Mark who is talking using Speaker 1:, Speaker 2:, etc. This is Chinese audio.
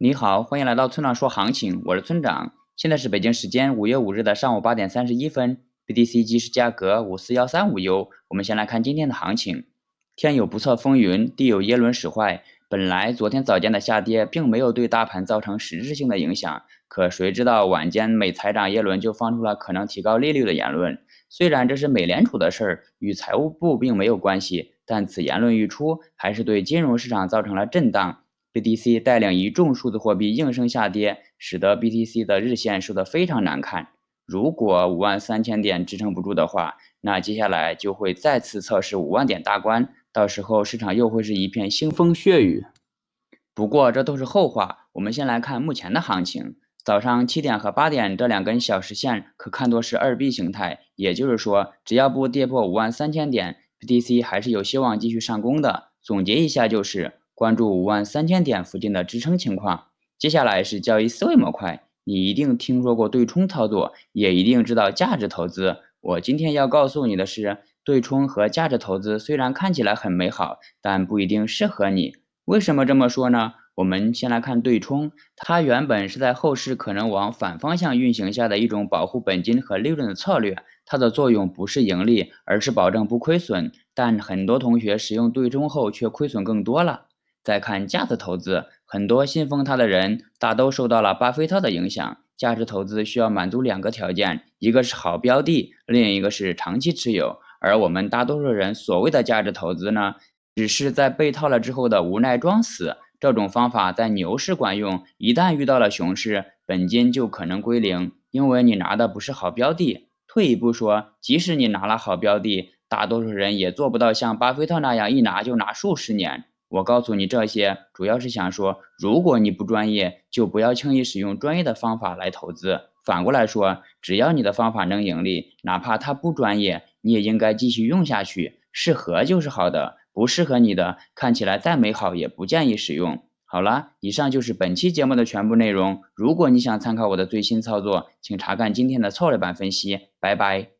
Speaker 1: 你好，欢迎来到村长说行情，我是村长。现在是北京时间五月五日的上午八点三十一分，BTC 即时价格五四幺三五 U。我们先来看今天的行情。天有不测风云，地有耶伦使坏。本来昨天早间的下跌并没有对大盘造成实质性的影响，可谁知道晚间美财长耶伦就放出了可能提高利率的言论。虽然这是美联储的事儿，与财务部并没有关系，但此言论一出，还是对金融市场造成了震荡。BTC 带领一众数字货币应声下跌，使得 BTC 的日线收得非常难看。如果五万三千点支撑不住的话，那接下来就会再次测试五万点大关，到时候市场又会是一片腥风血雨。不过这都是后话，我们先来看目前的行情。早上七点和八点这两根小时线可看作是二 B 形态，也就是说，只要不跌破五万三千点，BTC 还是有希望继续上攻的。总结一下就是。关注五万三千点附近的支撑情况。接下来是交易思维模块，你一定听说过对冲操作，也一定知道价值投资。我今天要告诉你的是，对冲和价值投资虽然看起来很美好，但不一定适合你。为什么这么说呢？我们先来看对冲，它原本是在后市可能往反方向运行下的一种保护本金和利润的策略，它的作用不是盈利，而是保证不亏损。但很多同学使用对冲后却亏损更多了。再看价值投资，很多信奉它的人大都受到了巴菲特的影响。价值投资需要满足两个条件，一个是好标的，另一个是长期持有。而我们大多数人所谓的价值投资呢，只是在被套了之后的无奈装死。这种方法在牛市管用，一旦遇到了熊市，本金就可能归零，因为你拿的不是好标的。退一步说，即使你拿了好标的，大多数人也做不到像巴菲特那样一拿就拿数十年。我告诉你这些，主要是想说，如果你不专业，就不要轻易使用专业的方法来投资。反过来说，只要你的方法能盈利，哪怕它不专业，你也应该继续用下去。适合就是好的，不适合你的，看起来再美好也不建议使用。好了，以上就是本期节目的全部内容。如果你想参考我的最新操作，请查看今天的策略版分析。拜拜。